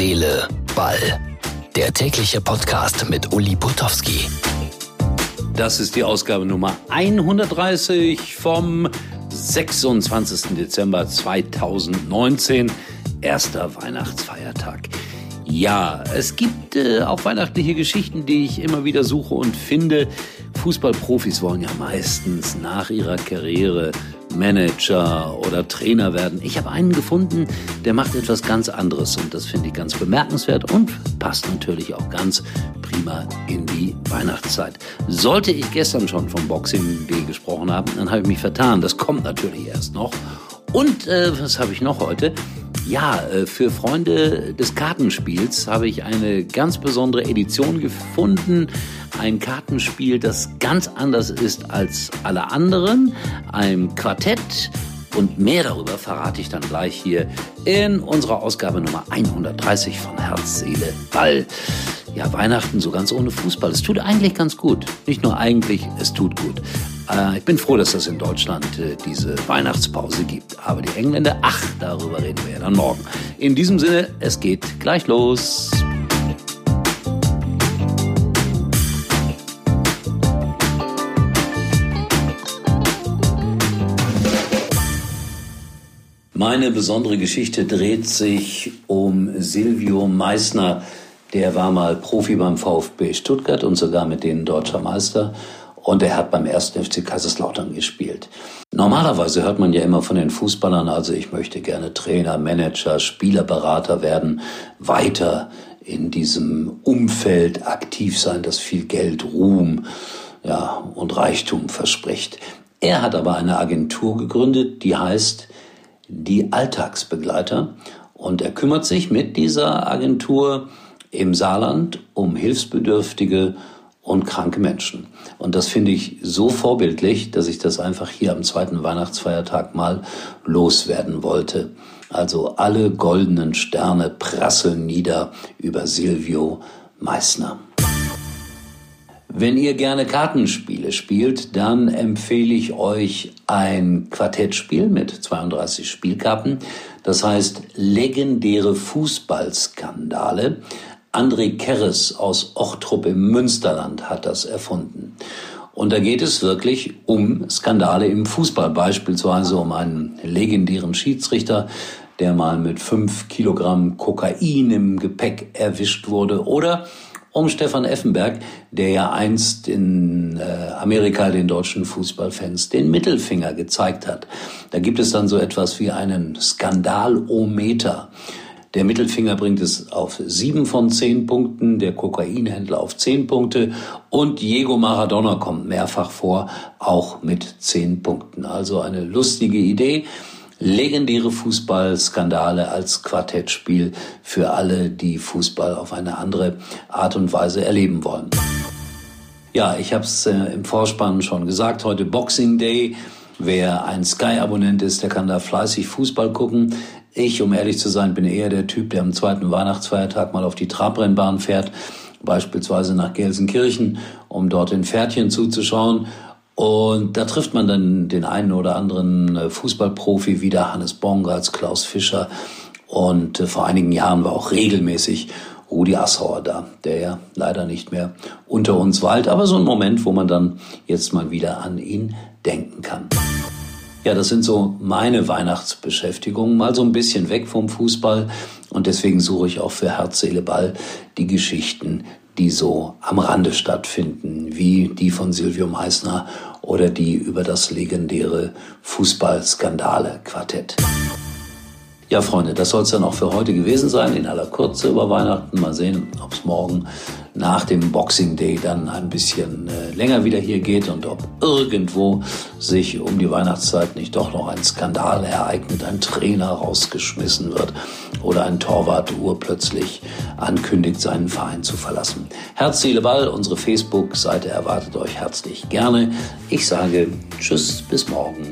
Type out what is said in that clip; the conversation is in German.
Seele, Ball. Der tägliche Podcast mit Uli Putowski. Das ist die Ausgabe Nummer 130 vom 26. Dezember 2019. Erster Weihnachtsfeiertag. Ja, es gibt äh, auch weihnachtliche Geschichten, die ich immer wieder suche und finde. Fußballprofis wollen ja meistens nach ihrer Karriere Manager oder Trainer werden. Ich habe einen gefunden, der macht etwas ganz anderes und das finde ich ganz bemerkenswert und passt natürlich auch ganz prima in die Weihnachtszeit. Sollte ich gestern schon vom Boxing Day gesprochen haben, dann habe ich mich vertan. Das kommt natürlich erst noch. Und äh, was habe ich noch heute? Ja, äh, für Freunde des Kartenspiels habe ich eine ganz besondere Edition gefunden. Ein Kartenspiel, das ganz anders ist als alle anderen. Ein Quartett. Und mehr darüber verrate ich dann gleich hier in unserer Ausgabe Nummer 130 von Herz, Seele, Ball. Ja, Weihnachten so ganz ohne Fußball. Es tut eigentlich ganz gut. Nicht nur eigentlich, es tut gut. Äh, ich bin froh, dass es in Deutschland äh, diese Weihnachtspause gibt. Aber die Engländer, ach, darüber reden wir ja dann morgen. In diesem Sinne, es geht gleich los. Meine besondere Geschichte dreht sich um Silvio Meissner. Der war mal Profi beim VfB Stuttgart und sogar mit denen deutscher Meister und er hat beim ersten FC Kaiserslautern gespielt. Normalerweise hört man ja immer von den Fußballern, also ich möchte gerne Trainer, Manager, Spielerberater werden, weiter in diesem Umfeld aktiv sein, das viel Geld, Ruhm, ja, und Reichtum verspricht. Er hat aber eine Agentur gegründet, die heißt die Alltagsbegleiter und er kümmert sich mit dieser Agentur im Saarland um Hilfsbedürftige und kranke Menschen. Und das finde ich so vorbildlich, dass ich das einfach hier am zweiten Weihnachtsfeiertag mal loswerden wollte. Also alle goldenen Sterne prasseln nieder über Silvio Meissner. Wenn ihr gerne Kartenspiele spielt, dann empfehle ich euch ein Quartettspiel mit 32 Spielkarten. Das heißt legendäre Fußballskandale. André Kerres aus Ochtrup im Münsterland hat das erfunden. Und da geht es wirklich um Skandale im Fußball, beispielsweise um einen legendären Schiedsrichter, der mal mit fünf Kilogramm Kokain im Gepäck erwischt wurde, oder um Stefan Effenberg, der ja einst in äh, Amerika den deutschen Fußballfans den Mittelfinger gezeigt hat. Da gibt es dann so etwas wie einen Skandalometer. Der Mittelfinger bringt es auf sieben von zehn Punkten, der Kokainhändler auf zehn Punkte und Diego Maradona kommt mehrfach vor, auch mit zehn Punkten. Also eine lustige Idee. Legendäre Fußballskandale als Quartettspiel für alle, die Fußball auf eine andere Art und Weise erleben wollen. Ja, ich habe es äh, im Vorspann schon gesagt, heute Boxing Day. Wer ein Sky-Abonnent ist, der kann da fleißig Fußball gucken. Ich, um ehrlich zu sein, bin eher der Typ, der am zweiten Weihnachtsfeiertag mal auf die Trabrennbahn fährt, beispielsweise nach Gelsenkirchen, um dort den Pferdchen zuzuschauen. Und da trifft man dann den einen oder anderen äh, Fußballprofi wieder, Hannes Bongartz, Klaus Fischer. Und äh, vor einigen Jahren war auch regelmäßig Rudi Assauer da, der ja leider nicht mehr unter uns weilt. Aber so ein Moment, wo man dann jetzt mal wieder an ihn denken kann. Ja, das sind so meine Weihnachtsbeschäftigungen, mal so ein bisschen weg vom Fußball. Und deswegen suche ich auch für Herz, Seele, Ball die Geschichten, die so am Rande stattfinden, wie die von Silvio Meissner oder die über das legendäre Fußballskandale-Quartett. Ja, Freunde, das soll es dann auch für heute gewesen sein, in aller Kürze über Weihnachten. Mal sehen, ob es morgen nach dem Boxing Day dann ein bisschen äh, länger wieder hier geht und ob irgendwo sich um die Weihnachtszeit nicht doch noch ein Skandal ereignet, ein Trainer rausgeschmissen wird oder ein Torwart urplötzlich ankündigt, seinen Verein zu verlassen. Herz, Seele, Ball, unsere Facebook-Seite erwartet euch herzlich gerne. Ich sage Tschüss, bis morgen.